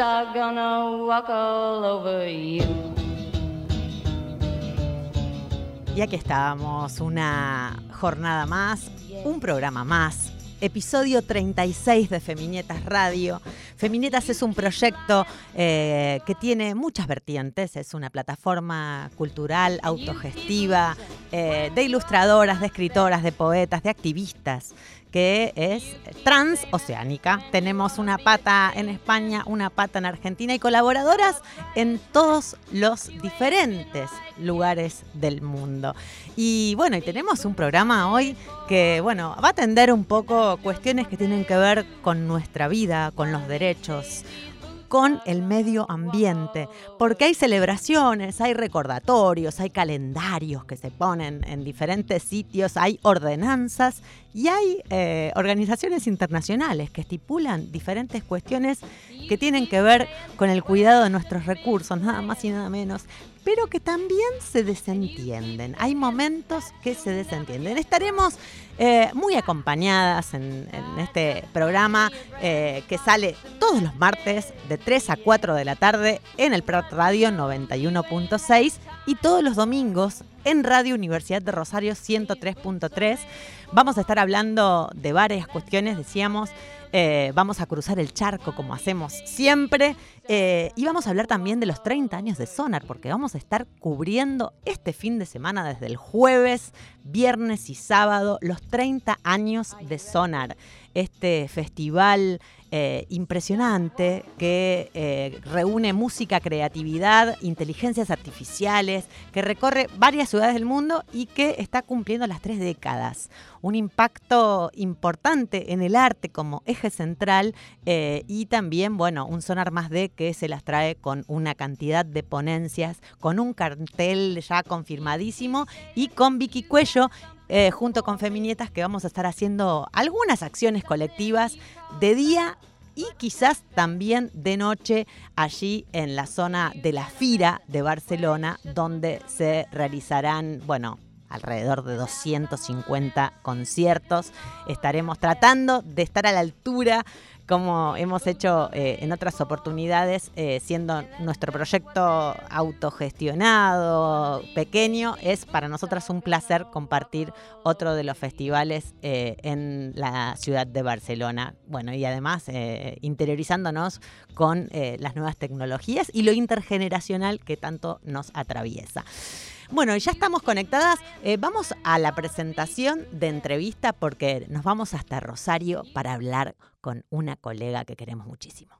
are gonna walk all over you. Y aquí estábamos, una jornada más, un programa más, episodio 36 de Feminietas Radio. Feminietas es un proyecto eh, que tiene muchas vertientes, es una plataforma cultural, autogestiva, eh, de ilustradoras, de escritoras, de poetas, de activistas que es transoceánica. Tenemos una pata en España, una pata en Argentina y colaboradoras en todos los diferentes lugares del mundo. Y bueno, y tenemos un programa hoy que, bueno, va a atender un poco cuestiones que tienen que ver con nuestra vida, con los derechos, con el medio ambiente, porque hay celebraciones, hay recordatorios, hay calendarios que se ponen en diferentes sitios, hay ordenanzas y hay eh, organizaciones internacionales que estipulan diferentes cuestiones que tienen que ver con el cuidado de nuestros recursos, nada más y nada menos, pero que también se desentienden. Hay momentos que se desentienden. Estaremos eh, muy acompañadas en, este programa eh, que sale todos los martes de 3 a 4 de la tarde en el Prat Radio 91.6 y todos los domingos en Radio Universidad de Rosario 103.3. Vamos a estar hablando de varias cuestiones, decíamos. Eh, vamos a cruzar el charco como hacemos siempre. eh, y vamos a hablar también de los 30 años de Sonar, porque vamos a estar cubriendo este fin de semana desde el jueves, viernes y sábado los 30 años de Sonar. Este festival eh, impresionante que eh, reúne música, creatividad, inteligencias artificiales, que recorre varias ciudades del mundo y que está cumpliendo las tres décadas. Un impacto importante en el arte como eje central eh, y también, bueno, un sonar más de que se las trae con una cantidad de ponencias, con un cartel ya confirmadísimo y con Vicky Cuello eh, junto con Feminietas que vamos a estar haciendo algunas acciones colectivas de día y quizás también de noche allí en la zona de la Fira de Barcelona, donde se realizarán, bueno, alrededor de 250 conciertos. Estaremos tratando de estar a la altura como hemos hecho eh, en otras oportunidades, eh, siendo nuestro proyecto autogestionado, pequeño, es para nosotras un placer compartir otro de los festivales eh, en la ciudad de Barcelona. Bueno, y además interiorizándonos con las nuevas tecnologías y lo intergeneracional que tanto nos atraviesa. Bueno, ya estamos conectadas. Vamos a la presentación de entrevista porque nos vamos hasta Rosario para hablar con una colega que queremos muchísimo.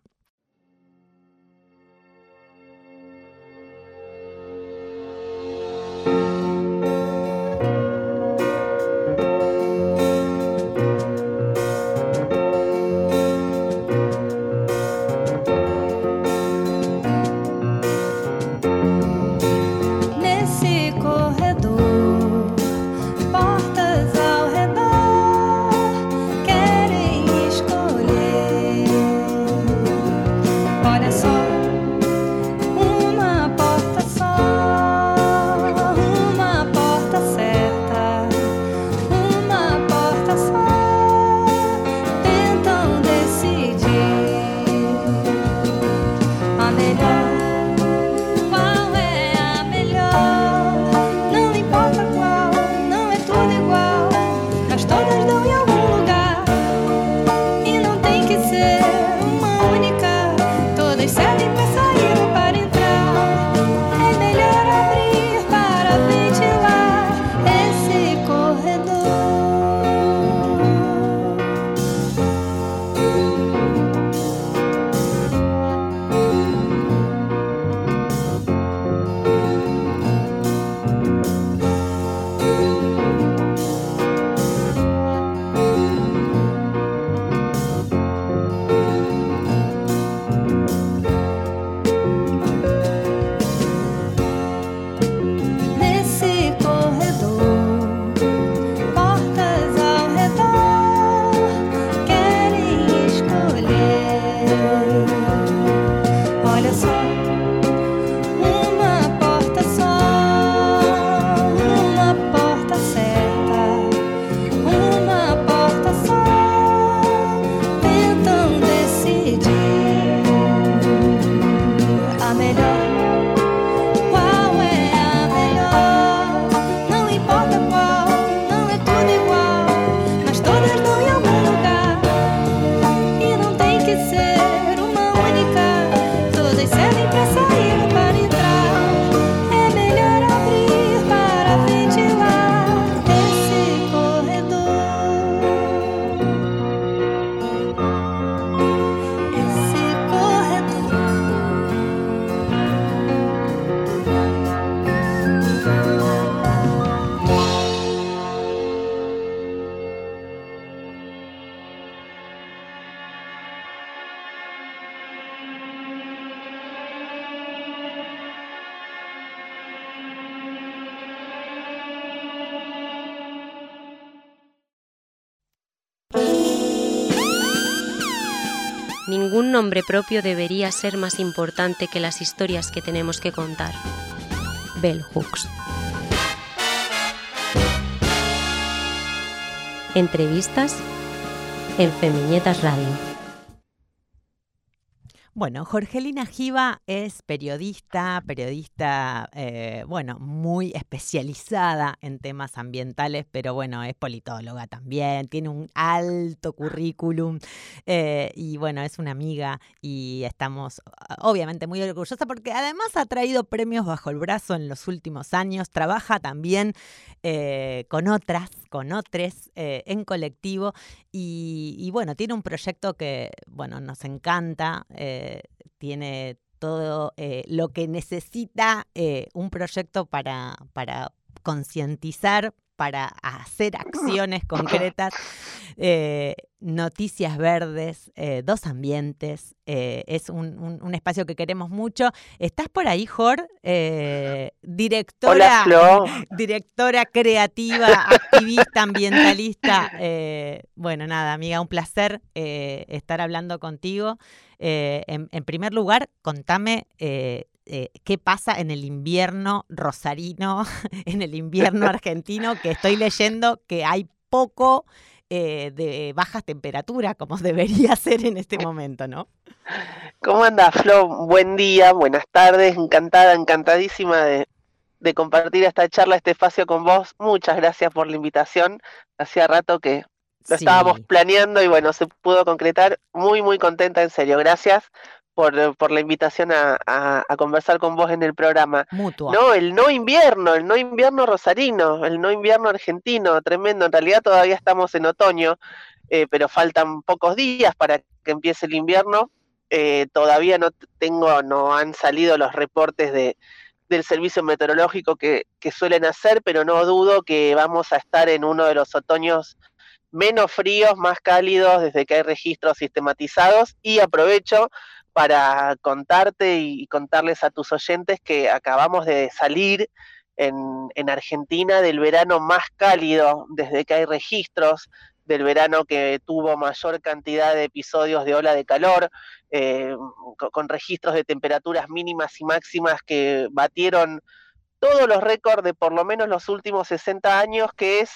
Ningún nombre propio debería ser más importante que las historias que tenemos que contar. Bell Hooks. Entrevistas en Femiñetas Radio. Bueno, Jorgelina Giva es periodista, periodista, eh, bueno, muy especializada en temas ambientales, pero bueno, es politóloga también, tiene un alto currículum eh, y bueno, es una amiga y estamos obviamente muy orgullosas porque además ha traído premios bajo el brazo en los últimos años, trabaja también eh, con otras, con otros en colectivo y, y, bueno, tiene un proyecto que, bueno, nos encanta tiene todo eh, lo que necesita eh, un proyecto para, para concientizar, para hacer acciones concretas, eh, noticias verdes, dos ambientes, es un, espacio que queremos mucho. ¿Estás por ahí, Jor? directora, directora creativa, activista, ambientalista. bueno, nada, amiga, un placer estar hablando contigo. Eh, en, primer lugar, contame eh, eh, qué pasa en el invierno rosarino, en el invierno argentino, que estoy leyendo que hay poco de bajas temperaturas, como debería ser en este momento, ¿no? ¿Cómo anda, Flo? Buen día, buenas tardes, encantada, encantadísima de, de compartir esta charla, este espacio con vos. Muchas gracias por la invitación. Hacía rato que lo estábamos planeando y bueno, se pudo concretar. Muy, muy contenta, en serio. Gracias por, por la invitación a, a, conversar con vos en el programa. No, el no invierno, el no invierno rosarino, el no invierno argentino, tremendo. En realidad todavía estamos en otoño, eh, pero faltan pocos días para que empiece el invierno. Eh, todavía no tengo, no han salido los reportes de, del servicio meteorológico que, que suelen hacer, pero no dudo que vamos a estar en uno de los otoños menos fríos, más cálidos desde que hay registros sistematizados y aprovecho para contarte y contarles a tus oyentes que acabamos de salir en, en, Argentina del verano más cálido desde que hay registros, del verano que tuvo mayor cantidad de episodios de ola de calor, eh, con, registros de temperaturas mínimas y máximas que batieron todos los récords de por lo menos los últimos 60 años, que es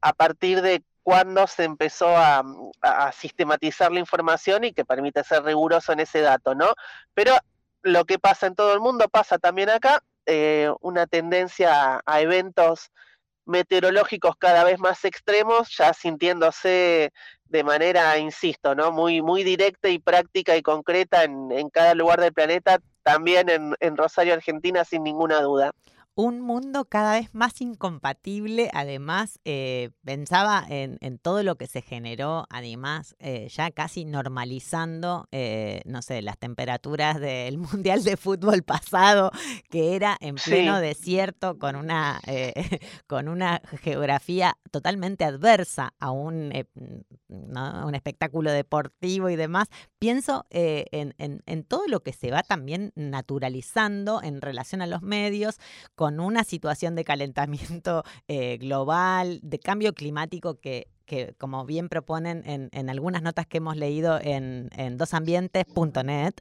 a partir de cuando se empezó a, sistematizar la información y que permite ser riguroso en ese dato, ¿no? Pero lo que pasa en todo el mundo pasa también acá, eh, una tendencia a eventos meteorológicos cada vez más extremos, ya sintiéndose de manera, insisto, ¿no? Muy, muy directa y práctica y concreta en, en cada lugar del planeta, también en, en Rosario, Argentina, sin ninguna duda un mundo cada vez más incompatible. Además, eh, pensaba en, todo lo que se generó, además, eh, ya casi normalizando, eh, no sé, las temperaturas del Mundial de Fútbol pasado, que era en pleno desierto, con una, con una geografía totalmente adversa a un, un espectáculo deportivo y demás. Pienso en, en todo lo que se va también naturalizando en relación a los medios con una situación de calentamiento eh, global, de cambio climático que, que como bien proponen en, en, algunas notas que hemos leído en, en dosambientes.net,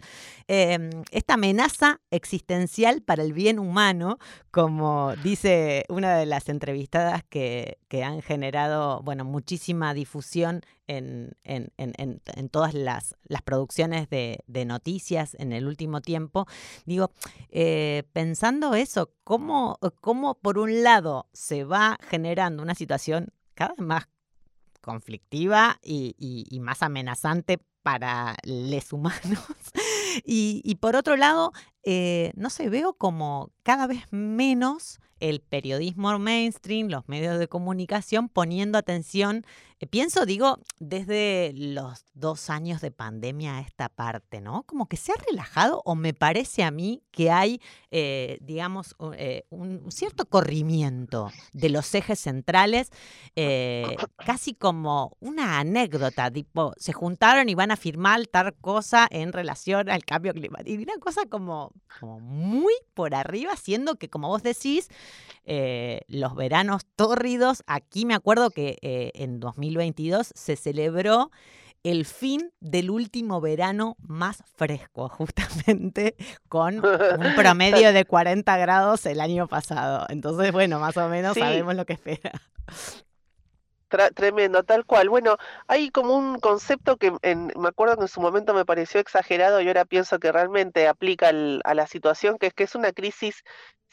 eh, esta amenaza existencial para el bien humano, como dice una de las entrevistadas que, que han generado bueno, muchísima difusión en, en, en todas las, las producciones de, de, noticias en el último tiempo, digo, eh, pensando eso, ¿cómo, ¿cómo por un lado se va generando una situación cada vez más conflictiva y, más amenazante para los humanos. y, por otro lado, eh, no sé, veo como cada vez menos el periodismo mainstream, los medios de comunicación poniendo atención, eh, pienso, digo, desde los dos años de pandemia a esta parte, ¿no? Como que se ha relajado o me parece a mí que hay, eh, digamos, un cierto corrimiento de los ejes centrales, casi como una anécdota, tipo, se juntaron y van a firmar tal cosa en relación al cambio climático. Y una cosa como, como muy por arriba, siendo que, como vos decís, eh, los veranos tórridos. Aquí me acuerdo que eh, en 2022 se celebró el fin del último verano más fresco, justamente con un promedio de 40 grados el año pasado. Entonces, bueno, más o menos Sí. sabemos lo que espera. Tra- Tremendo, tal cual. Bueno, hay como un concepto que en- me acuerdo que en su momento me pareció exagerado y ahora pienso que realmente aplica al- a la situación, que es que es una crisis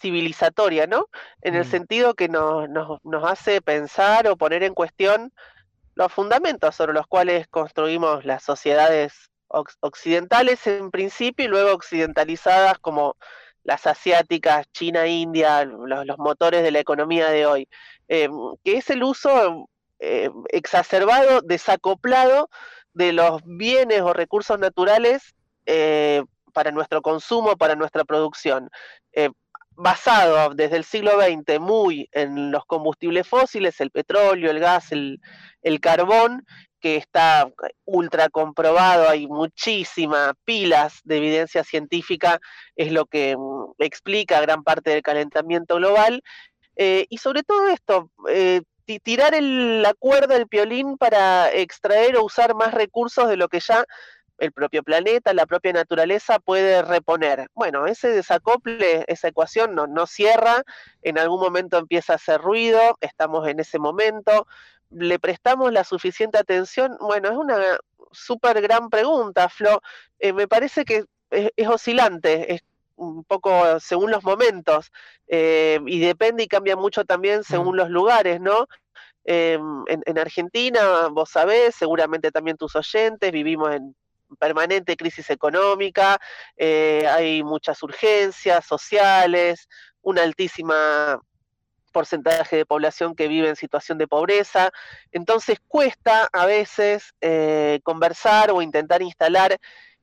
civilizatoria, ¿no? En el Mm. sentido que nos, nos, nos hace pensar o poner en cuestión los fundamentos sobre los cuales construimos las sociedades oc- occidentales en principio y luego occidentalizadas como las asiáticas, China, India, los, los motores de la economía de hoy, eh, que es el uso eh, exacerbado, desacoplado de los bienes o recursos naturales eh, para nuestro consumo, para nuestra producción. Eh, basado desde el siglo XX muy en los combustibles fósiles, el petróleo, el gas, el, carbón, que está ultra comprobado, hay muchísimas pilas de evidencia científica, es lo que mm, explica gran parte del calentamiento global. Y sobre todo esto, tirar el- la cuerda del piolín para extraer o usar más recursos de lo que ya el propio planeta, la propia naturaleza puede reponer. Bueno, ese desacople, esa ecuación no, no cierra, en algún momento empieza a hacer ruido, estamos en ese momento, ¿le prestamos la suficiente atención? Bueno, es una súper gran pregunta, Flo. Eh, me parece que es, es oscilante, es un poco según los momentos, eh, y depende y cambia mucho también según los lugares, ¿no? Eh, en, en Argentina, vos sabés, seguramente también tus oyentes, vivimos en permanente crisis económica, eh, hay muchas urgencias sociales, una altísima porcentaje de población que vive en situación de pobreza, entonces cuesta a veces eh, conversar o intentar instalar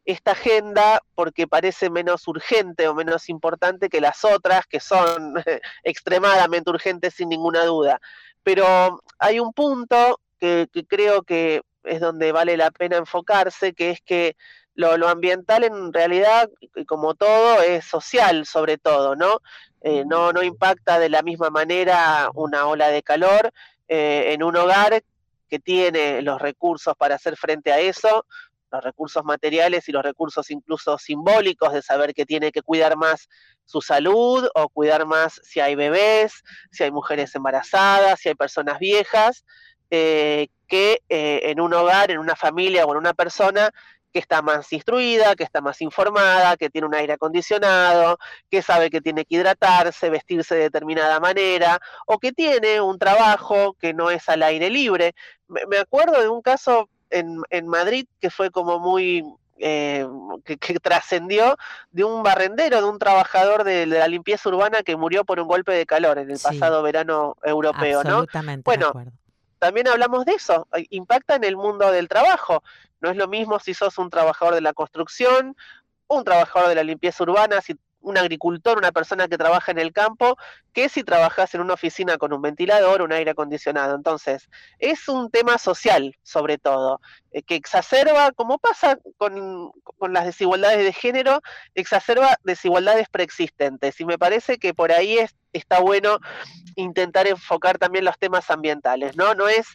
esta agenda porque parece menos urgente o menos importante que las otras, que son extremadamente urgentes sin ninguna duda. Pero hay un punto que, que creo que es donde vale la pena enfocarse, que es que lo, lo ambiental en realidad, como todo, es social sobre todo, ¿no? Eh, no, no impacta de la misma manera una ola de calor eh, en un hogar que tiene los recursos para hacer frente a eso, los recursos materiales y los recursos incluso simbólicos de saber que tiene que cuidar más su salud o cuidar más si hay bebés, si hay mujeres embarazadas, si hay personas viejas, eh, que eh, en un hogar, en una familia o en una persona que está más instruida, que está más informada, que tiene un aire acondicionado, que sabe que tiene que hidratarse, vestirse de determinada manera, o que tiene un trabajo que no es al aire libre. Me, me acuerdo de un caso en, en, Madrid que fue como muy... Eh, que, que trascendió de un barrendero, de un trabajador de, de, la limpieza urbana que murió por un golpe de calor en el Sí. pasado verano europeo, ¿no? Absolutamente de Bueno, también hablamos de eso, eh, impacta en el mundo del trabajo. No es lo mismo si sos un trabajador de la construcción, un trabajador de la limpieza urbana, si un agricultor, una persona que trabaja en el campo, que si trabajas en una oficina con un ventilador, un aire acondicionado. Entonces, es un tema social, sobre todo, que exacerba, como pasa con, con, las desigualdades de género, exacerba desigualdades preexistentes. Y me parece que por ahí es, está bueno intentar enfocar también los temas ambientales, ¿no? No es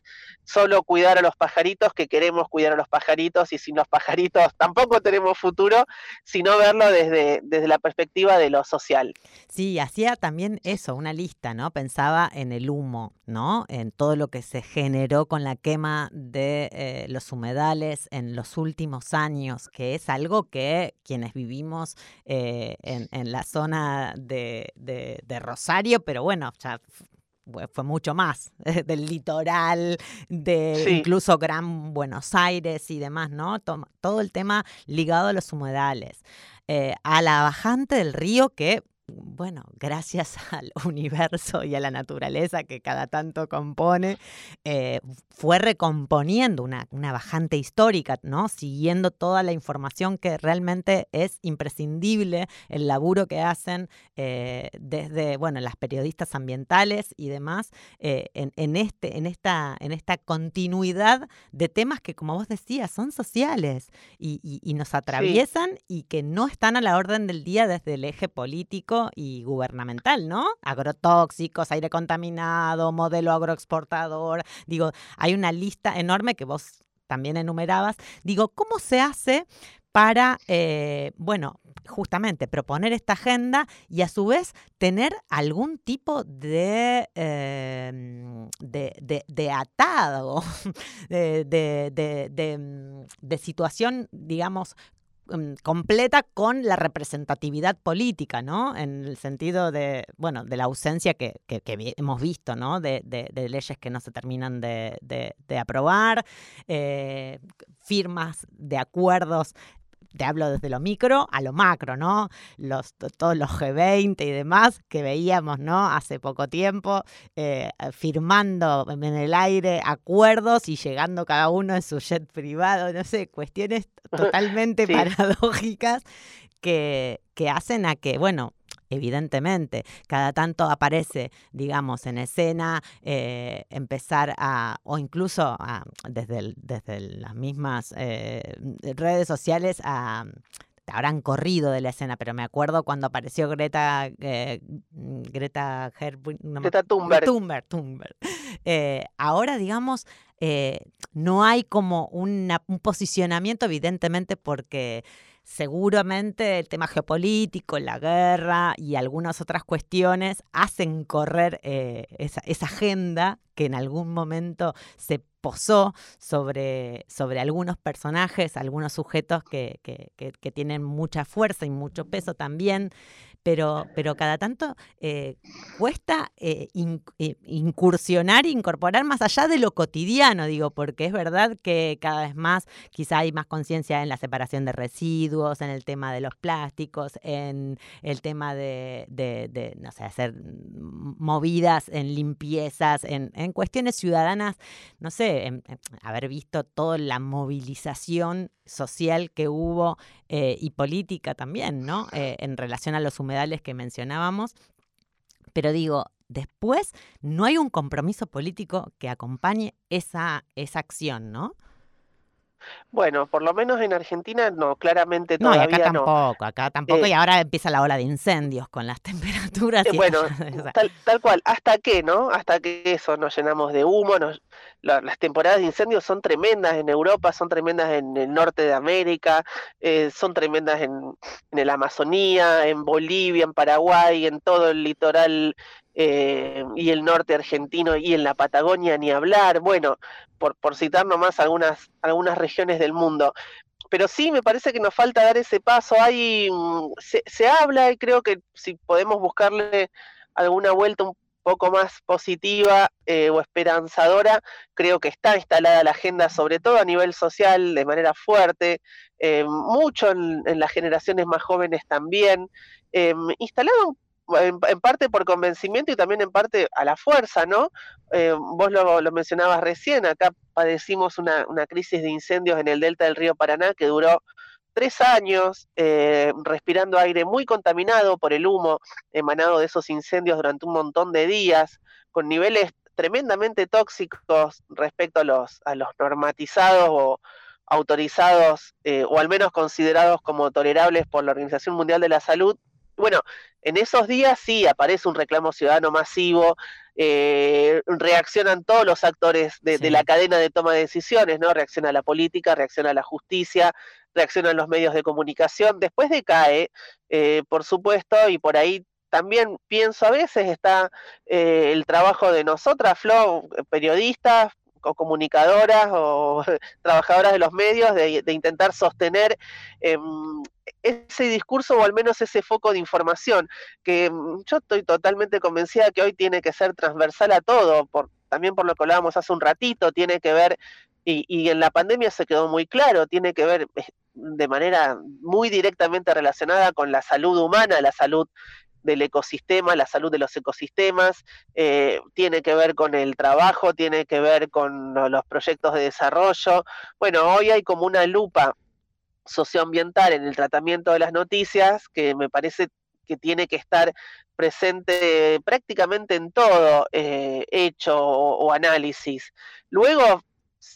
solo cuidar a los pajaritos, que queremos cuidar a los pajaritos y sin los pajaritos tampoco tenemos futuro, sino verlo desde, desde la perspectiva de lo social. Sí, hacía también eso, una lista, ¿no? Pensaba en el humo, ¿no? En todo lo que se generó con la quema de eh, los humedales en los últimos años, que es algo que quienes vivimos eh, en, en, la zona de, de, de Rosario, pero bueno, ya fue mucho más, del litoral, de sí. incluso Gran Buenos Aires y demás, ¿no? Todo el tema ligado a los humedales. Eh, a la bajante del río que, bueno, gracias al universo y a la naturaleza que cada tanto compone, eh, fue recomponiendo una, una, bajante histórica, ¿no? Siguiendo toda la información que realmente es imprescindible, el laburo que hacen eh, desde, bueno, las periodistas ambientales y demás, eh, en, en, este, en, esta, en esta continuidad de temas que, como vos decías, son sociales y, y, y nos atraviesan sí. y que no están a la orden del día desde el eje político y gubernamental, ¿no? Agrotóxicos, aire contaminado, modelo agroexportador. Digo, hay una lista enorme que vos también enumerabas, digo, ¿cómo se hace para, eh, bueno, justamente proponer esta agenda y a su vez tener algún tipo de, em, de, de, atado, de, de, de situación, digamos, Mm, completa con la representatividad política, ¿no? En el sentido de, bueno, de la ausencia que, que, hemos visto, ¿no? De, de, leyes que no se terminan de, aprobar, eh, firmas de acuerdos te hablo desde lo micro a lo macro, ¿no? Los, todos los G20 y demás que veíamos, ¿no? Hace poco tiempo, eh, firmando en el aire acuerdos y llegando cada uno en su jet privado, no sé, cuestiones totalmente paradójicas que, que hacen a que, bueno, evidentemente, cada tanto aparece, digamos, en escena, eh, empezar a, o incluso desde, desde las mismas eh, redes sociales a habrán corrido de la escena, pero me acuerdo cuando apareció Greta eh, Greta Greta Thunberg. Thunberg, ahora, digamos, no hay como un posicionamiento, evidentemente, porque seguramente el tema geopolítico, la guerra y algunas otras cuestiones hacen correr eh, esa, agenda que en algún momento se posó sobre, sobre algunos personajes, algunos sujetos que, que tienen mucha fuerza y mucho peso también pero, pero cada tanto eh, cuesta eh, eh, incursionar, incorporar más allá de lo cotidiano, digo, porque es verdad que cada vez más quizá hay más conciencia en la separación de residuos, en el tema de los plásticos, en el tema de, de, no sé, hacer movidas en limpiezas, en, en cuestiones ciudadanas, no sé, haber visto toda la movilización social que hubo eh, y política también, ¿no? Eh, en relación a los humedales que mencionábamos. Pero digo, después no hay un compromiso político que acompañe esa, esa acción, ¿no? Bueno, por lo menos en Argentina no, claramente todavía no. Y acá tampoco, acá tampoco, y eh, ahora empieza la ola de incendios con las temperaturas. y bueno, tal, cual, hasta que, ¿no? Hasta que eso, nos llenamos de humo, las temporadas de incendios son tremendas en Europa, son tremendas en el norte de América, eh, son tremendas en, en el Amazonía, en Bolivia, en Paraguay, en todo el litoral eh, y el norte argentino y en la Patagonia ni hablar, bueno, por, por citar nomás algunas, algunas regiones del mundo. Pero sí, me parece que nos falta dar ese paso. Hay, mm, se, se habla y creo que si podemos buscarle alguna vuelta un poco más positiva eh, o esperanzadora, creo que está instalada la agenda, sobre todo a nivel social, de manera fuerte, eh, mucho en, las generaciones más jóvenes también, eh, instalado en, parte por convencimiento y también en parte a la fuerza, ¿no? Eh, vos lo, mencionabas recién, acá padecimos una, crisis de incendios en el delta del río Paraná que duró tres años, eh, respirando aire muy contaminado por el humo emanado de esos incendios durante un montón de días, con niveles tremendamente tóxicos respecto a los, a los normatizados o autorizados eh, o al menos considerados como tolerables por la Organización Mundial de la Salud bueno, en esos días sí aparece un reclamo ciudadano masivo, eh, reaccionan todos los actores de, la cadena de toma de decisiones, ¿no? Reacciona la política, reacciona la justicia, reaccionan los medios de comunicación, después decae, eh, por supuesto, y por ahí también pienso a veces está eh, el trabajo de nosotras, Flo, periodistas, o comunicadoras o trabajadoras de los medios de, intentar sostener em, ese discurso o al menos ese foco de información, que mm, yo estoy totalmente convencida que hoy tiene que ser transversal a todo, también por lo que hablábamos hace un ratito, tiene que ver, y, y en la pandemia se quedó muy claro, tiene que ver eh, de manera muy directamente relacionada con la salud humana, la salud del ecosistema, la salud de los ecosistemas, eh, tiene que ver con el trabajo, tiene que ver con los proyectos de desarrollo. Bueno, hoy hay como una lupa socioambiental en el tratamiento de las noticias que me parece que tiene que estar presente prácticamente en todo eh, hecho o, análisis. Luego,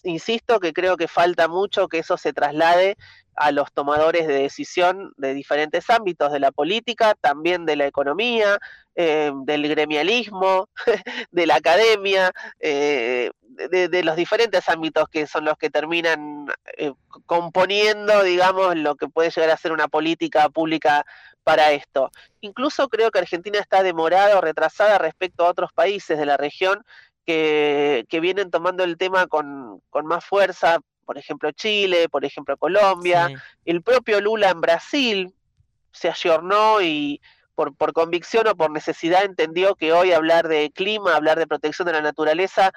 insisto que creo que falta mucho que eso se traslade a los tomadores de decisión de diferentes ámbitos de la política, también de la economía, eh, del gremialismo, de la academia, eh, de, los diferentes ámbitos que son los que terminan eh, componiendo, digamos, lo que puede llegar a ser una política pública para esto. Incluso creo que Argentina está demorada o retrasada respecto a otros países de la región que, vienen tomando el tema con, más fuerza, por ejemplo Chile, por ejemplo Colombia, el propio Lula en Brasil se ayornó y, por, por, convicción o por necesidad entendió que hoy hablar de clima, hablar de protección de la naturaleza,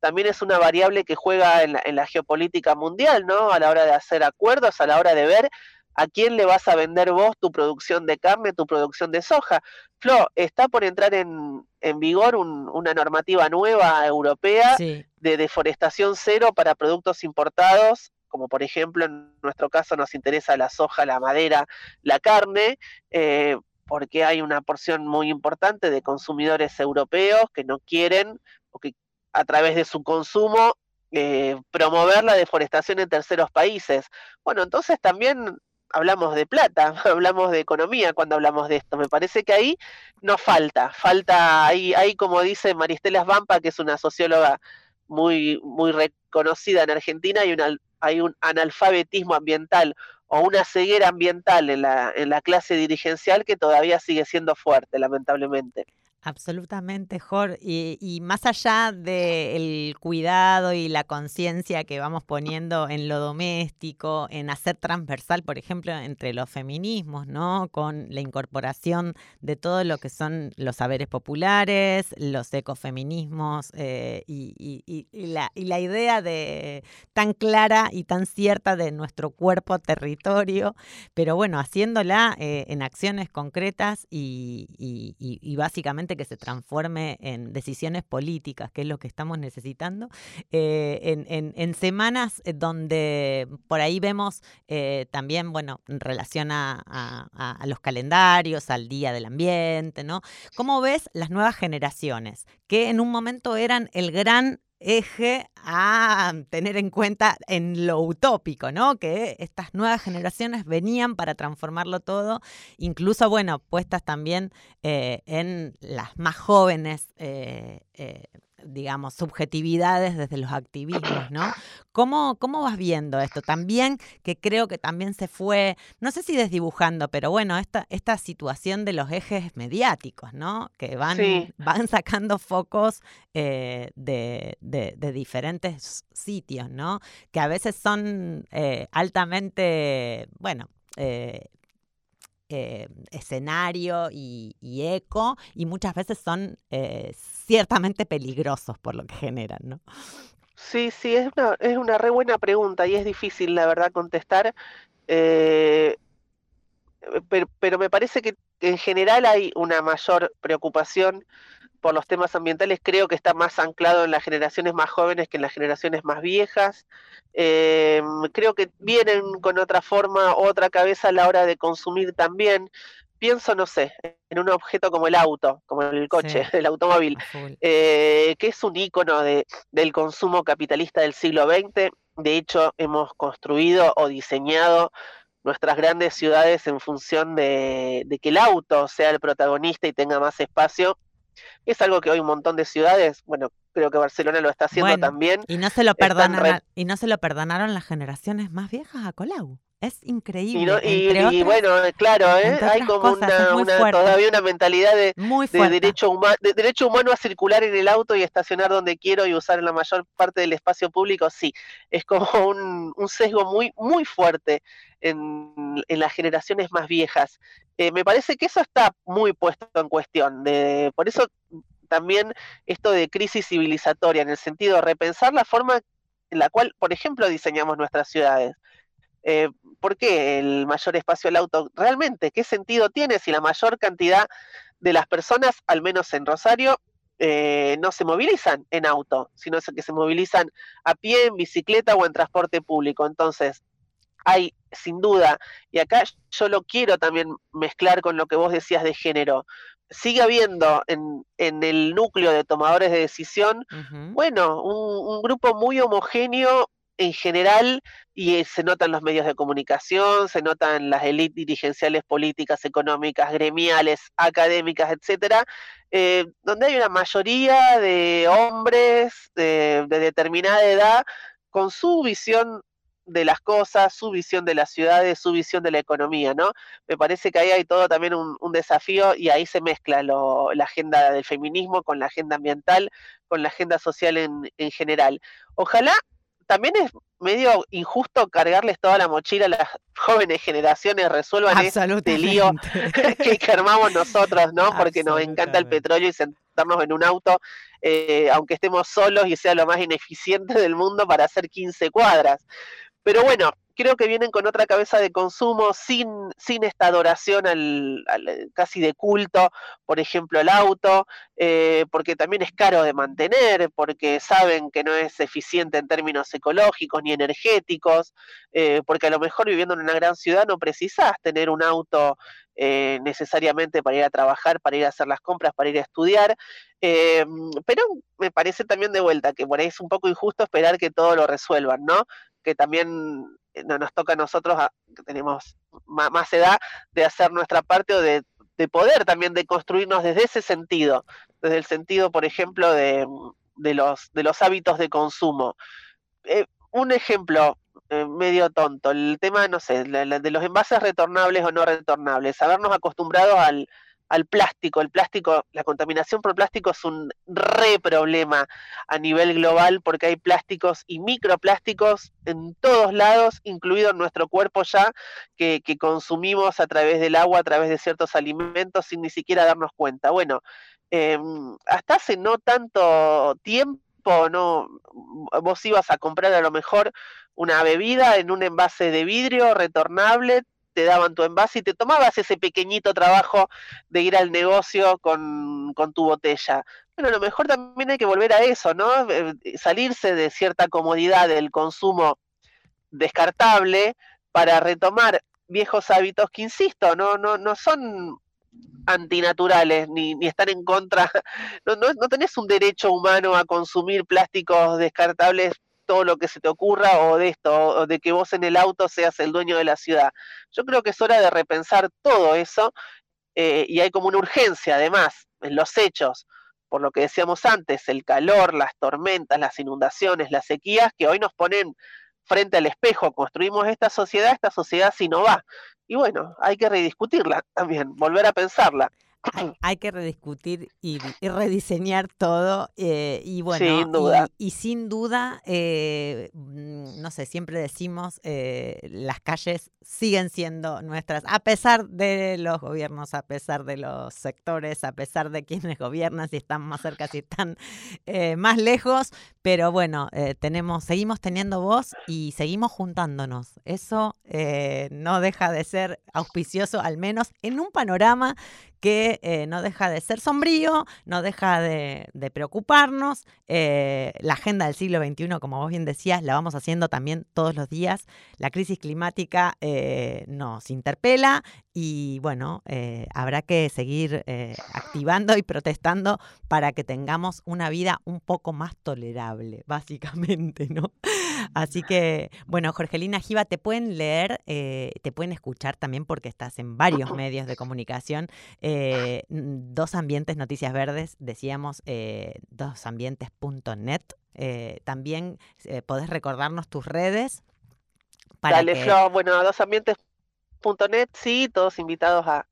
también es una variable que juega en la, geopolítica mundial, ¿no? A la hora de hacer acuerdos, a la hora de ver a quién le vas a vender vos tu producción de carne, tu producción de soja. Flo, está por entrar en, vigor una normativa nueva europea de deforestación cero para productos importados, como por ejemplo en nuestro caso nos interesa la soja, la madera, la carne, eh, porque hay una porción muy importante de consumidores europeos que no quieren o que a través de su consumo eh, promover la deforestación en terceros países. Bueno, entonces también hablamos de plata, hablamos de economía cuando hablamos de esto. Me parece que ahí nos falta, falta ahí, ahí como dice Maristela Vampa, que es una socióloga muy, muy reconocida en Argentina, hay, una, hay un analfabetismo ambiental o una ceguera ambiental en la, en la clase dirigencial que todavía sigue siendo fuerte, lamentablemente. Absolutamente, Jor. Y, más allá del cuidado y la conciencia que vamos poniendo en lo doméstico, en hacer transversal, por ejemplo, entre los feminismos, ¿no? Con la incorporación de todo lo que son los saberes populares, los ecofeminismos eh, y, la, idea de tan clara y tan cierta de nuestro cuerpo territorio, pero bueno, haciéndola eh, en acciones concretas y básicamente que se transforme en decisiones políticas, que es lo que estamos necesitando, eh, en, semanas eh, donde por ahí vemos eh, también, bueno, en relación a, a, los calendarios, al Día del Ambiente, ¿no? ¿Cómo ves las nuevas generaciones, que en un momento eran el gran eje a tener en cuenta en lo utópico, ¿no? Que estas nuevas generaciones venían para transformarlo todo, incluso, bueno, puestas también eh, en las más jóvenes eh, eh, digamos, subjetividades desde los activismos, ¿no? ¿Cómo, ¿Cómo vas viendo esto? También, que creo que también se fue, no sé si desdibujando, pero bueno, esta, esta situación de los ejes mediáticos, ¿no? Que van, van sacando focos eh, de, de, diferentes sitios, ¿no? Que a veces son eh, altamente, bueno, eh, eh, escenario y, eco y muchas veces son eh, ciertamente peligrosos por lo que generan, ¿no? Sí, sí, es una, es una re buena pregunta y es difícil, la verdad, contestar. Eh, pero, pero, me parece que en general hay una mayor preocupación por los temas ambientales creo que está más anclado en las generaciones más jóvenes que en las generaciones más viejas. Eh, creo que vienen con otra forma, otra cabeza a la hora de consumir también. Pienso, no sé, en un objeto como el auto, como el coche, el automóvil, eh, que es un ícono de, del consumo capitalista del siglo XX. De hecho, hemos construido o diseñado nuestras grandes ciudades en función de, de, que el auto sea el protagonista y tenga más espacio es algo que hoy un montón de ciudades, bueno, creo que Barcelona lo está haciendo también. Y no se lo perdonaron, y no se lo perdonaron las generaciones más viejas a Colau. Es increíble. Y, bueno, claro, ¿eh? hay como una, todavía una mentalidad de, derecho, de derecho humano a circular en el auto y estacionar donde quiero y usar la mayor parte del espacio público. Sí, es como un, sesgo muy, muy fuerte en, las generaciones más viejas. Eh, me parece que eso está muy puesto en cuestión. De, por eso también esto de crisis civilizatoria, en el sentido de repensar la forma en la cual, por ejemplo, diseñamos nuestras ciudades. Eh, ¿Por qué el mayor espacio del auto? Realmente, ¿qué sentido tiene si la mayor cantidad de las personas, al menos en Rosario, eh, no se movilizan en auto, sino que se movilizan a pie, en bicicleta o en transporte público? Entonces, hay sin duda, y acá yo lo quiero también mezclar con lo que vos decías de género, sigue habiendo en, el núcleo de tomadores de decisión, bueno, un, grupo muy homogéneo en general y se notan los medios de comunicación, se notan las élites dirigenciales políticas, económicas, gremiales, académicas, etcétera, eh, donde hay una mayoría de hombres de, de determinada edad con su visión de las cosas, su visión de las ciudades, su visión de la economía, ¿no? Me parece que ahí hay todo también un, desafío y ahí se mezcla la agenda del feminismo con la agenda ambiental, con la agenda social en general. Ojalá también es medio injusto cargarles toda la mochila a las jóvenes generaciones, resuelvan este lío que, armamos nosotros, ¿no? Porque nos encanta el petróleo y sentarnos en un auto, eh, aunque estemos solos y sea lo más ineficiente del mundo para hacer 15 cuadras. Pero bueno, creo que vienen con otra cabeza de consumo, sin, sin esta adoración al, casi de culto, por ejemplo, el auto, eh, porque también es caro de mantener, porque saben que no es eficiente en términos ecológicos ni energéticos, eh, porque a lo mejor viviendo en una gran ciudad no precisas tener un auto eh, necesariamente para ir a trabajar, para ir a hacer las compras, para ir a estudiar. pero me parece también de vuelta que por ahí es un poco injusto esperar que todo lo resuelvan, ¿no? Que también eh, nos toca a nosotros, que tenemos más, edad, de hacer nuestra parte o de, poder también de construirnos desde ese sentido, desde el sentido, por ejemplo, de, los, de los hábitos de consumo. Eh, un ejemplo eh, medio tonto, el tema, no sé, de los envases retornables o no retornables, habernos acostumbrado al, al plástico. El plástico, la contaminación por plástico es un re problema a nivel global porque hay plásticos y microplásticos en todos lados, incluido en nuestro cuerpo ya, que, consumimos a través del agua, a través de ciertos alimentos sin ni siquiera darnos cuenta. Bueno, em, hasta hace no tanto tiempo, no, vos ibas a comprar a lo mejor una bebida en un envase de vidrio retornable, te daban tu envase y te tomabas ese pequeñito trabajo de ir al negocio con, tu botella. Bueno, a lo mejor también hay que volver a eso, ¿no? Eh, salirse de cierta comodidad del consumo descartable para retomar viejos hábitos que, insisto, no, no, no son antinaturales ni, ni están en contra, no, no, no tenés un derecho humano a consumir plásticos descartables todo lo que se te ocurra o de esto, o de que vos en el auto seas el dueño de la ciudad. Yo creo que es hora de repensar todo eso eh, y hay como una urgencia además en los hechos, por lo que decíamos antes, el calor, las tormentas, las inundaciones, las sequías, que hoy nos ponen frente al espejo, construimos esta sociedad, esta sociedad si no va. Y bueno, hay que rediscutirla también, volver a pensarla hay, que rediscutir y, rediseñar todo. Eh, y bueno, Y, sin duda, eh, mm, no sé, siempre decimos, eh, las calles siguen siendo nuestras, a pesar de los gobiernos, a pesar de los sectores, a pesar de quienes gobiernan, si están más cerca, si están más lejos. Pero bueno, tenemos, seguimos teniendo voz y seguimos juntándonos. Eso no deja de ser auspicioso, al menos en un panorama que eh, no deja de ser sombrío, no deja de, preocuparnos. Eh, la agenda del siglo XXI, como vos bien decías, la vamos haciendo también todos los días. La crisis climática eh, nos interpela y bueno, habrá que seguir activando y protestando para que tengamos una vida un poco más tolerable, básicamente, ¿no? Así que, bueno, Jorgelina Giva, te pueden leer, te pueden escuchar también porque estás en varios medios de comunicación. Eh, dos ambientes, Noticias Verdes, decíamos eh, dosambientes.net. Eh, también eh, podés recordarnos tus redes. Para Dale, Flo, bueno, dosambientes.net, sí, todos invitados a,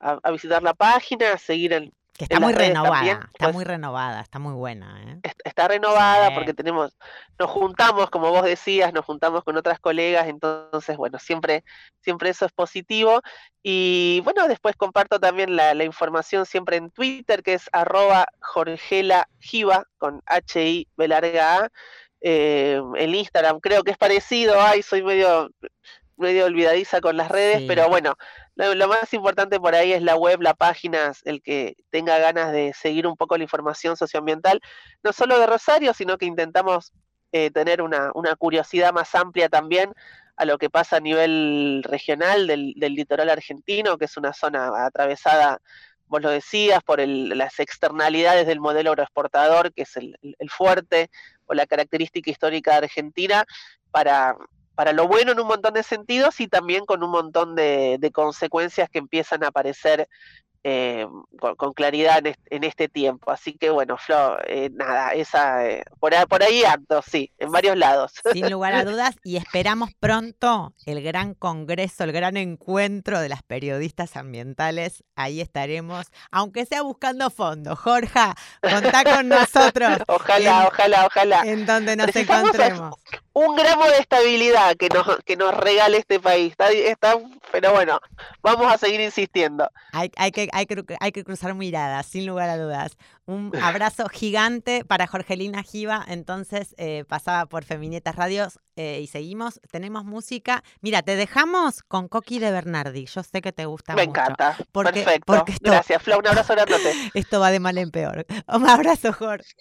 a, visitar la página, a seguir el, que está muy renovada, está pues muy renovada, está muy buena. ¿eh? Está renovada porque tenemos, nos juntamos, como vos decías, nos juntamos con otras colegas, entonces, bueno, siempre, siempre eso es positivo. Y bueno, después comparto también la, información siempre en Twitter, que es arroba Jorgela con H-I B larga A. Eh, el Instagram creo que es parecido, ay, soy medio medio olvidadiza con las redes, pero bueno, lo, más importante por ahí es la web, la página, el que tenga ganas de seguir un poco la información socioambiental, no solo de Rosario, sino que intentamos eh, tener una, curiosidad más amplia también a lo que pasa a nivel regional del, litoral argentino, que es una zona atravesada, vos lo decías, por las externalidades del modelo agroexportador, que es el, fuerte, o la característica histórica de Argentina para, para lo bueno en un montón de sentidos y también con un montón de, de consecuencias que empiezan a aparecer eh, con, con, claridad en este, en este, tiempo. Así que bueno, Flo, eh, nada, esa eh, por, ahí, por ahí ando, sí, en varios lados. Sin lugar a dudas, y esperamos pronto el gran congreso, el gran encuentro de las periodistas ambientales. Ahí estaremos, aunque sea buscando fondo. Jorge, contá con nosotros. ojalá, en, ojalá, ojalá. En donde nos encontremos. Un gramo de estabilidad que nos, que nos regale este país. Está, está, pero bueno, vamos a seguir insistiendo. Hay, hay que hay que, hay que cruzar miradas, sin lugar a dudas. Un abrazo gigante para Jorgelina Giva, entonces eh, pasaba por Feminietas Radios eh, y seguimos. Tenemos música. Mira, te dejamos con Coqui de Bernardi. Yo sé que te gusta Me mucho. encanta. Porque, Perfecto. Porque esto, Gracias, Flo. Un abrazo grandote. Esto va de mal en peor. Un abrazo, Jorge.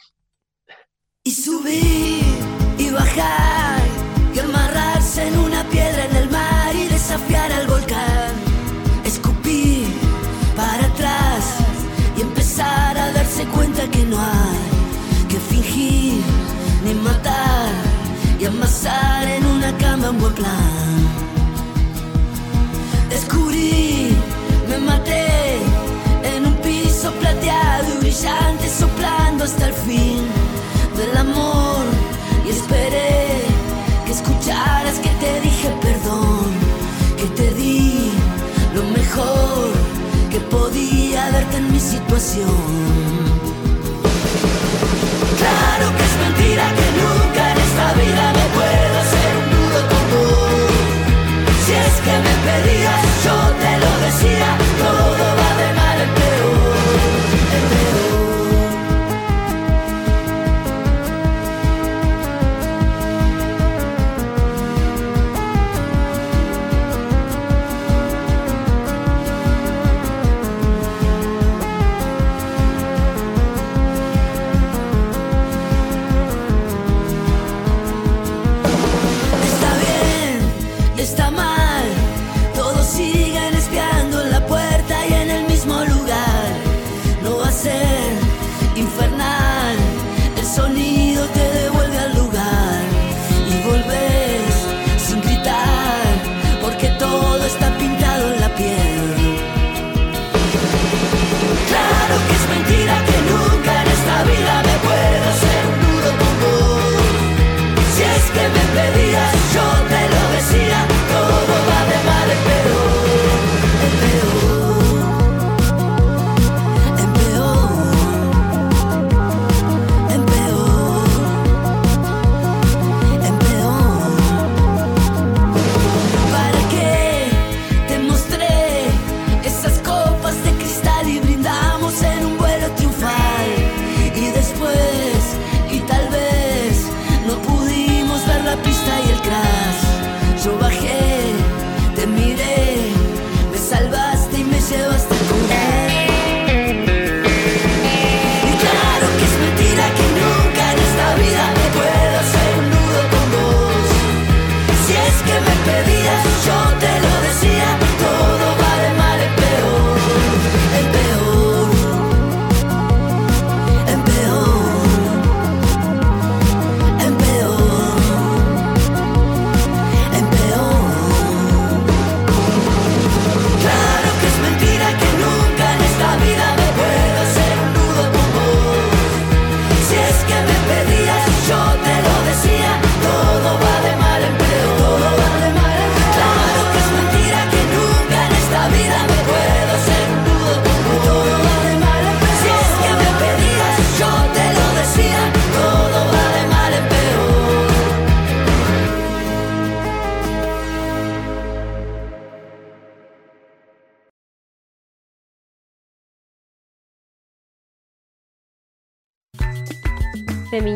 Y subir y bajar y amarrarse en una piedra en el mar y desafiar al volcán. Escupir para atrás y empezar a darse cuenta que no hay que fingir ni matar y amasar en una cama un buen plan. Descubrí, me maté en un piso plateado y brillante soplando hasta el fin del amor podía darte en mi situación.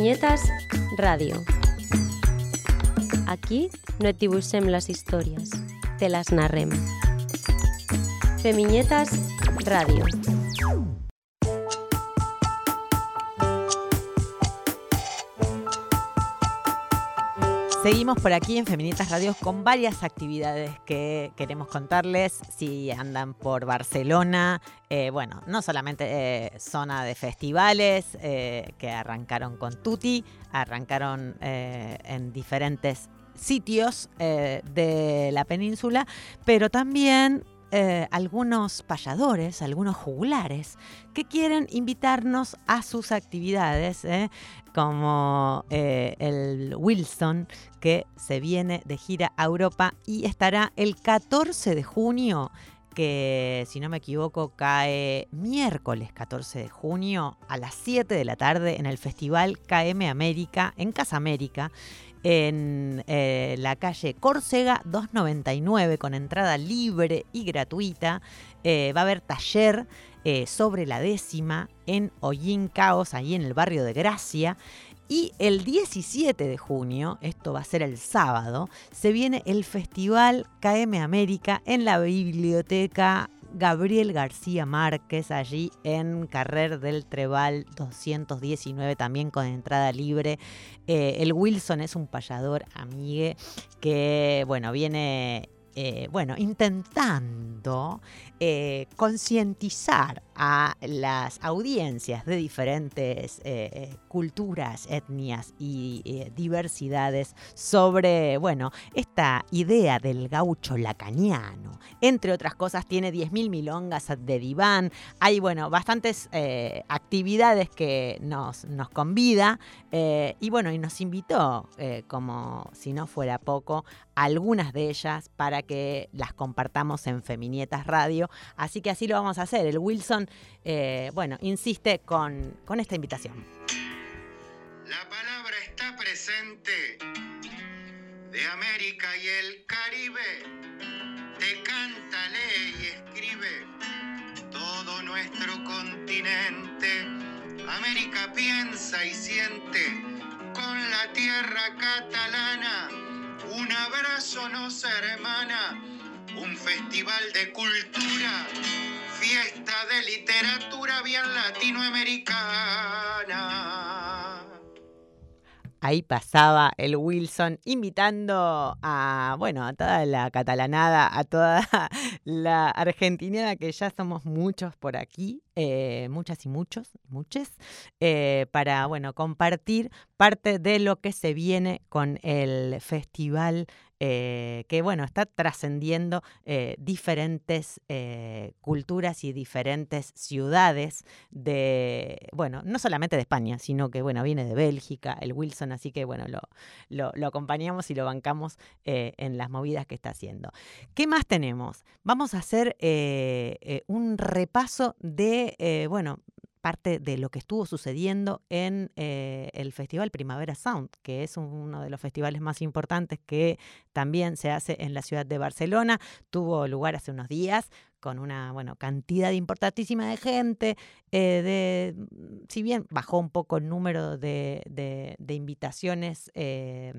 Femiñetes Ràdio. Aquí no et dibuixem les històries, te les narrem. Femiñetes Ràdio. Seguimos por aquí en Feminitas Radios con varias actividades que queremos contarles. Si andan por Barcelona, eh, bueno, no solamente eh, zona de festivales eh, que arrancaron con Tuti, arrancaron en diferentes sitios de la península, pero también algunos payadores, algunos jugulares, que quieren invitarnos a sus actividades. Como eh, el Wilson, que se viene de gira a Europa y estará el 14 de junio que si no me equivoco cae miércoles 14 de junio a las 7 de la tarde en el Festival KM América, en Casa América, en eh, la calle Córcega 299 con entrada libre y gratuita. Eh, va a haber taller eh, sobre la décima en Hollín Caos, ahí en el barrio de Gracia. Y el 17 de junio, esto va a ser el sábado, se viene el Festival KM América en la biblioteca Gabriel García Márquez, allí en Carrer del Trebal 219, también con entrada libre. Eh, el Wilson es un payador amigue que, bueno, viene eh, bueno, intentando eh, concientizar a las audiencias de diferentes eh, culturas, etnias y diversidades sobre, bueno, esta idea del gaucho lacaniano. Entre otras cosas, tiene 10.000 milongas de diván. Hay, bueno, bastantes actividades que nos, nos convida y, bueno, y nos invitó, como si no fuera poco, algunas de ellas para que las compartamos en Feminietas Radio. Así que así lo vamos a hacer. El Wilson, eh, bueno, insiste con, con esta invitación. La palabra está presente de América y el Caribe. Te canta, lee y escribe todo nuestro continente. América piensa y siente con la tierra catalana. Un abrazo nos hermana, un festival de cultura, fiesta de literatura bien latinoamericana. Ahí pasaba el Wilson invitando a, bueno, a toda la catalanada, a toda la argentinada, que ya somos muchos por aquí, eh, muchas y muchos, muchos, eh, para, bueno, compartir parte de lo que se viene con el festival eh, que bueno, está trascendiendo eh, diferentes eh, culturas y diferentes ciudades de, bueno, no solamente de España, sino que bueno, viene de Bélgica, el Wilson, así que bueno, lo, lo, lo acompañamos y lo bancamos en las movidas que está haciendo. ¿Qué más tenemos? Vamos a hacer un repaso de, bueno, parte de lo que estuvo sucediendo en eh, el Festival Primavera Sound, que es un- uno de los festivales más importantes que también se hace en la ciudad de Barcelona. Tuvo lugar hace unos días con una bueno, cantidad importantísima de gente. eh, de, mm, si bien bajó un poco el número de, de- invitaciones eh,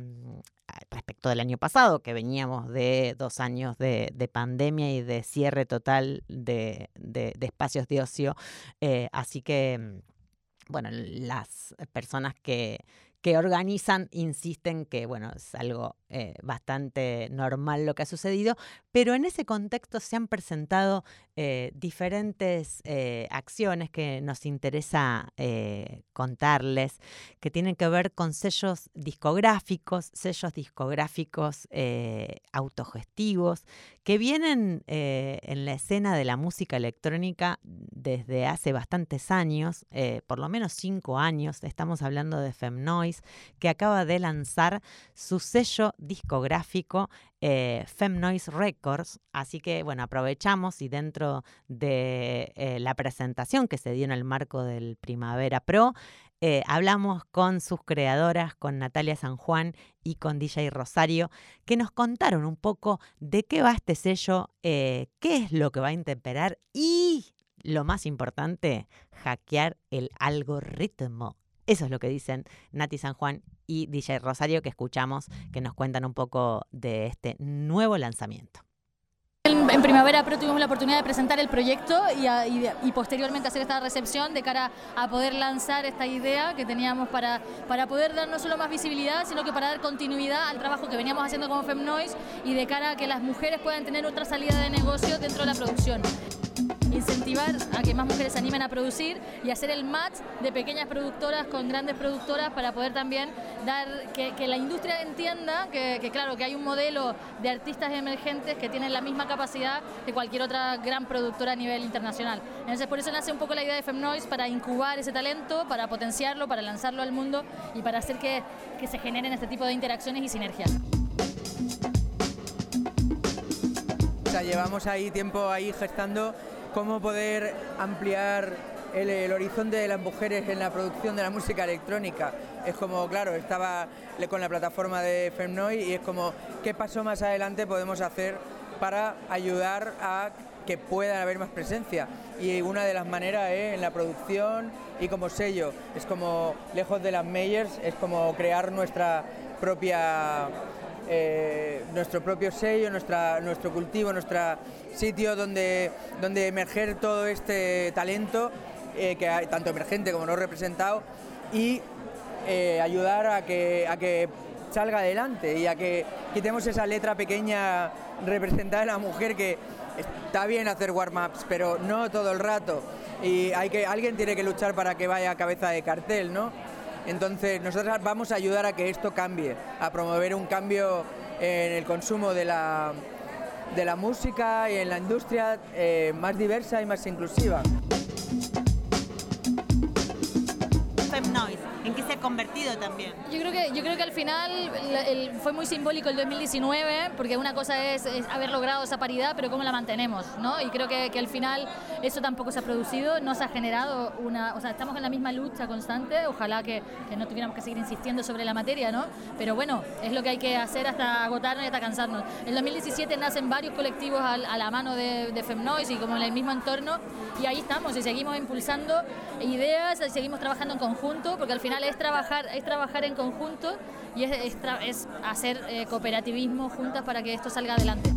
a- respecto del año pasado, que veníamos de dos años de, de pandemia y de cierre total de, de- de espacios de ocio eh, así que, mm, bueno, las personas que, que organizan insisten que, bueno, es algo eh, bastante normal lo que ha sucedido, pero en ese contexto se han presentado eh, diferentes eh, acciones que nos interesa eh, contarles, que tienen que ver con sellos discográficos, sellos discográficos autogestivos, que vienen en la escena de la música electrónica desde hace bastantes años, por lo menos cinco años. Estamos hablando de Femnoise, que acaba de lanzar su sello discográfico eh, Femnoise Records. Así que, bueno, aprovechamos y dentro de eh, la presentación que se dio en el marco del Primavera Pro, eh, hablamos con sus creadoras, con Natalia San Juan y con DJ Rosario, que nos contaron un poco de qué va este sello, eh, qué es lo que va a intemperar y, lo más importante, hackear el algoritmo. Eso es lo que dicen Nati San Juan y DJ Rosario, que escuchamos, que nos cuentan un poco de este nuevo lanzamiento. En, Primavera Pro tuvimos la oportunidad de presentar el proyecto y posteriormente hacer esta recepción de cara a poder lanzar esta idea que teníamos para, para poder dar no solo más visibilidad, sino que para dar continuidad al trabajo que veníamos haciendo como FemNoise y de cara a que las mujeres puedan tener otra salida de negocio dentro de la producción incentivar a que más mujeres se animen a producir y hacer el match de pequeñas productoras con grandes productoras para poder también dar que, la industria entienda que, que, claro que hay un modelo de artistas emergentes que tienen la misma capacidad que cualquier otra gran productora a nivel internacional. Entonces por eso nace un poco la idea de FemNoise para incubar ese talento, para potenciarlo, para lanzarlo al mundo y para hacer que, que se generen este tipo de interacciones y sinergias. Sea, llevamos ahí tiempo ahí gestando cómo poder ampliar el, horizonte de las mujeres en la producción de la música electrónica. Es como, claro, estaba con la plataforma de Femnoy y es como, ¿qué paso más adelante podemos hacer para ayudar a que pueda haber más presencia? Y una de las maneras es en la producción y como sello. Es como, lejos de las Meyers, es como crear nuestra propia eh, nuestro propio sello, nuestro cultivo, nuestro sitio donde, donde emerger todo este talento, eh, que hay, tanto emergente como no representado, y eh, ayudar a que, a que salga adelante y a que quitemos esa letra pequeña representada de la mujer que está bien hacer warm-ups, pero no todo el rato. Y hay que, alguien tiene que luchar para que vaya a cabeza de cartel, ¿no? Entonces, nosotros vamos a ayudar a que esto cambie, a promover un cambio en el consumo de la, de la música y en la industria eh, más diversa y más inclusiva. ¿En qué se ha convertido también? Yo creo que, yo creo que al final fue muy simbólico el 2019, porque una cosa es, haber logrado esa paridad, pero cómo la mantenemos, ¿no? Y creo que, que al final eso tampoco se ha producido, no se ha generado una... O sea, estamos en la misma lucha constante, ojalá que, no tuviéramos que seguir insistiendo sobre la materia, ¿no? Pero bueno, es lo que hay que hacer hasta agotarnos y hasta cansarnos. En 2017 nacen varios colectivos a, la mano de, de Femnoise y como en el mismo entorno, y ahí estamos, y seguimos impulsando ideas, seguimos trabajando en conjunto, porque al final es trabajar, es trabajar en conjunto y es, es es hacer eh, cooperativismo juntas para que esto salga adelante.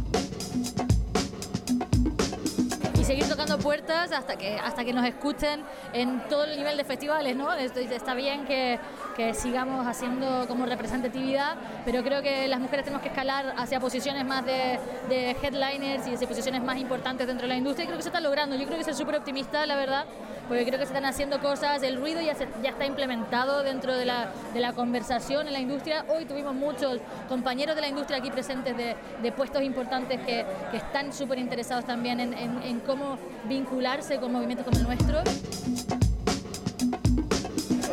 Y seguir tocando puertas hasta que, hasta que nos escuchen en todo el nivel de festivales, ¿no? Está bien que, que sigamos haciendo como representatividad, pero creo que las mujeres tenemos que escalar hacia posiciones más de, de headliners y hacia posiciones más importantes dentro de la industria y creo que se está logrando. Yo creo que soy súper optimista, la verdad, porque creo que se están haciendo cosas, el ruido ya, está implementado dentro de la, conversación en la industria. Hoy tuvimos muchos compañeros de la industria aquí presentes de, puestos importantes que, están súper interesados también en, cómo vincularse con movimientos como el nuestro.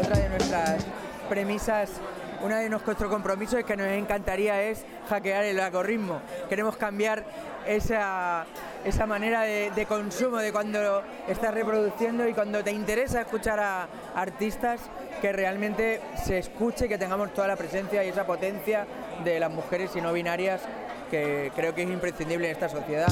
Otra de nuestras premisas, una de nuestros compromisos que nos encantaría es hackear el algoritmo. Queremos cambiar esa, esa manera de, consumo de cuando estás reproduciendo y cuando te interesa escuchar a artistas que realmente se escuche, que tengamos toda la presencia y esa potencia de las mujeres y no binarias que creo que es imprescindible en esta sociedad.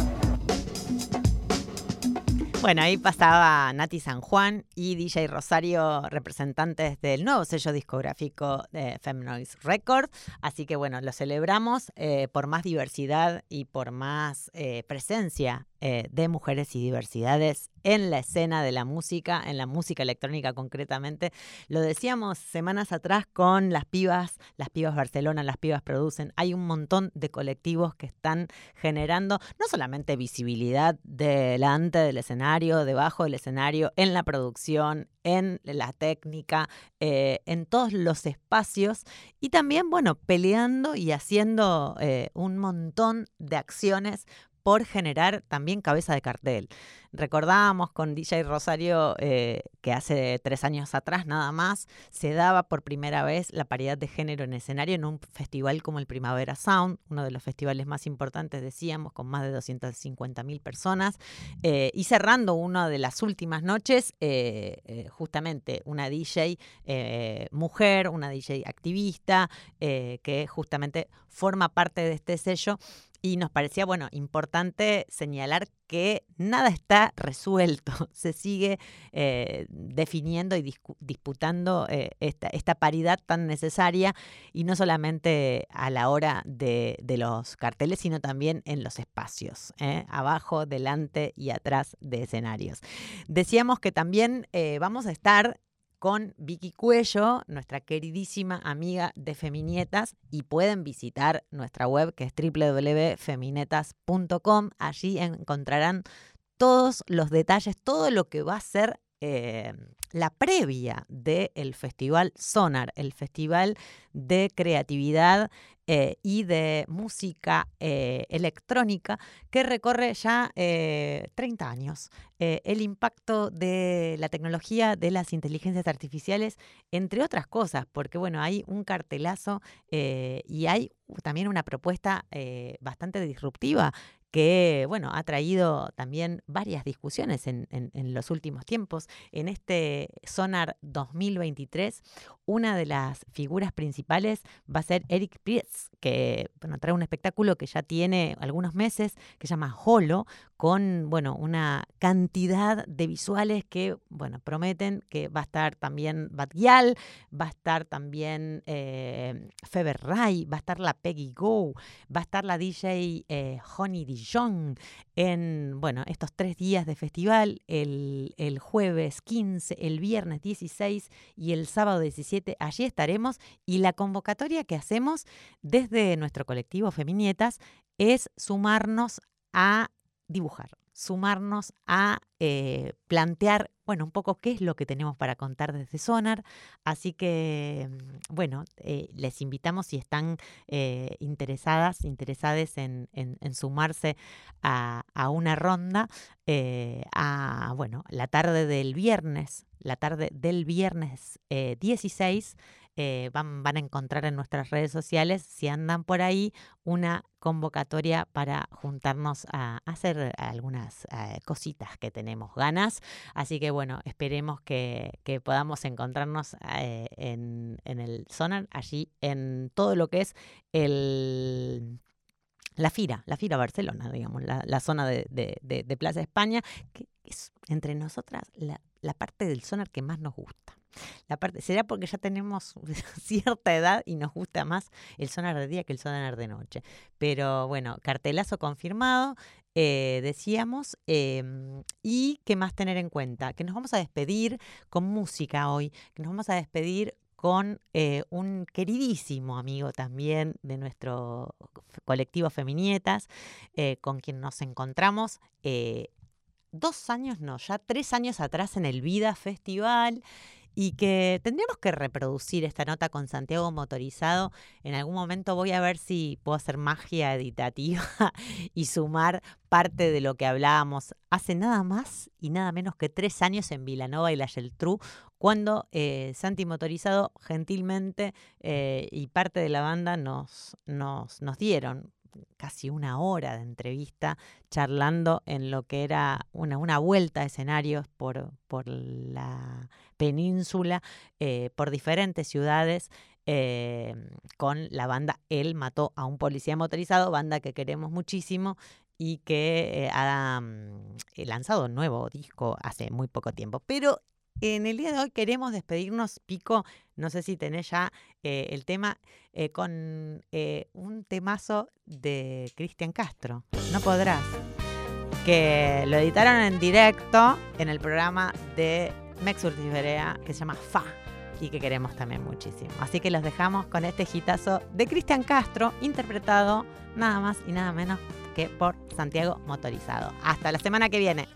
Bueno, ahí pasaba Nati San Juan y DJ Rosario, representantes del nuevo sello discográfico de Femnoise Records. Así que bueno, lo celebramos eh, por más diversidad y por más eh, presencia eh, de mujeres y diversidades en la escena de la música, en la música electrónica concretamente. Lo decíamos semanas atrás con las pibas, las pibas Barcelona, las pibas producen. Hay un montón de colectivos que están generando no solamente visibilidad delante del escenario, debajo del escenario, en la producción, en la técnica, eh, en todos los espacios y también, bueno, peleando y haciendo eh, un montón de acciones por generar también cabeza de cartel. Recordábamos con DJ Rosario eh, que hace tres años atrás nada más se daba por primera vez la paridad de género en escenario en un festival como el Primavera Sound, uno de los festivales más importantes, decíamos, con más de 250 mil personas. Eh, y cerrando una de las últimas noches, eh, justamente una DJ mujer, una DJ activista, que justamente forma parte de este sello y nos parecía, bueno, importante señalar que nada está resuelto, se sigue eh, definiendo y disputando eh, esta, esta paridad tan necesaria y no solamente a la hora de, de los carteles, sino también en los espacios, ¿eh? abajo, delante y atrás de escenarios. Decíamos que también vamos a estar con Vicky Cuello, nuestra queridísima amiga de Feminietas, y pueden visitar nuestra web que es www.feminetas.com. Allí encontrarán todos los detalles, todo lo que va a ser eh, la previa del Festival Sonar, el Festival de Creatividad eh, y de Música eh, Electrónica que recorre ya eh, 30 años. El impacto de la tecnología, de las inteligencias artificiales, entre otras cosas, porque bueno, hay un cartelazo y hay también una propuesta bastante disruptiva que bueno, ha traído también varias discusiones en, los últimos tiempos. En este Sonar 2023, una de las figuras principales va a ser Eric Priest, que bueno, trae un espectáculo que ya tiene algunos meses, que se llama Holo, con bueno, una cantidad de visuales que bueno, prometen que va a estar también Batguial, va a estar también eh, Feber Ray, va a estar la Peggy Go, va a estar la DJ eh, Honey En bueno, estos tres días de festival, el, el jueves 15, el viernes 16 y el sábado 17. Allí estaremos y la convocatoria que hacemos desde nuestro colectivo Feminietas es sumarnos a dibujar, sumarnos a eh, plantear, bueno, un poco qué es lo que tenemos para contar desde Sonar. Así que, mm, bueno, eh, les invitamos si están eh, interesadas, en, sumarse a, a una ronda, eh, a, bueno, la tarde del viernes, la tarde del viernes eh, 16. Eh, van, van a encontrar en nuestras redes sociales, si andan por ahí, una convocatoria para juntarnos a hacer algunas eh, cositas que tenemos ganas. Así que bueno, esperemos que, que podamos encontrarnos eh, en, en el Sonar, allí en todo lo que es el... La Fira, la Fira Barcelona, digamos, la, la zona de, de- de- de Plaza España, que es entre nosotras la, la parte del sonar que más nos gusta. La parte, será porque ya tenemos cierta edad y nos gusta más el sonar de día que el sonar de noche. Pero bueno, cartelazo confirmado, eh, decíamos. em, y qué más tener en cuenta, que nos vamos a despedir con música hoy, que nos vamos a despedir con eh, un queridísimo amigo también de nuestro colectivo Feminietas, eh, con quien nos encontramos dos años, no, ya tres años atrás en el Vida Festival y que tendríamos que reproducir esta nota con Santiago Motorizado. En algún momento voy a ver si puedo hacer magia editativa y sumar parte de lo que hablábamos hace nada más y nada menos que tres años en Vilanova y la Geltrú, cuando eh, Santi Motorizado gentilmente eh, y parte de la banda nos, nos, nos dieron casi una hora de entrevista charlando en lo que era una, una vuelta a escenarios por, por la península, eh, por diferentes ciudades, eh, con la banda Él mató a un policía motorizado, banda que queremos muchísimo y que eh, ha mm, lanzado un nuevo disco hace muy poco tiempo. Pero en el día de hoy queremos despedirnos, Pico, no sé si tenés ya eh, el tema, eh, con eh, un temazo de Cristian Castro. No podrás. Que lo editaron en directo en el programa de Mex Urtiberea que se llama Fa y que queremos también muchísimo. Así que los dejamos con este hitazo de Cristian Castro, interpretado nada más y nada menos que por Santiago Motorizado. Hasta la semana que viene.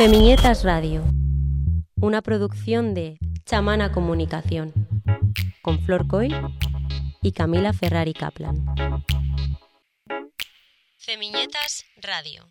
Femiñetas Radio, una producción de Chamana Comunicación, con Flor Coy y Camila Ferrari Kaplan. Femiñetas Radio.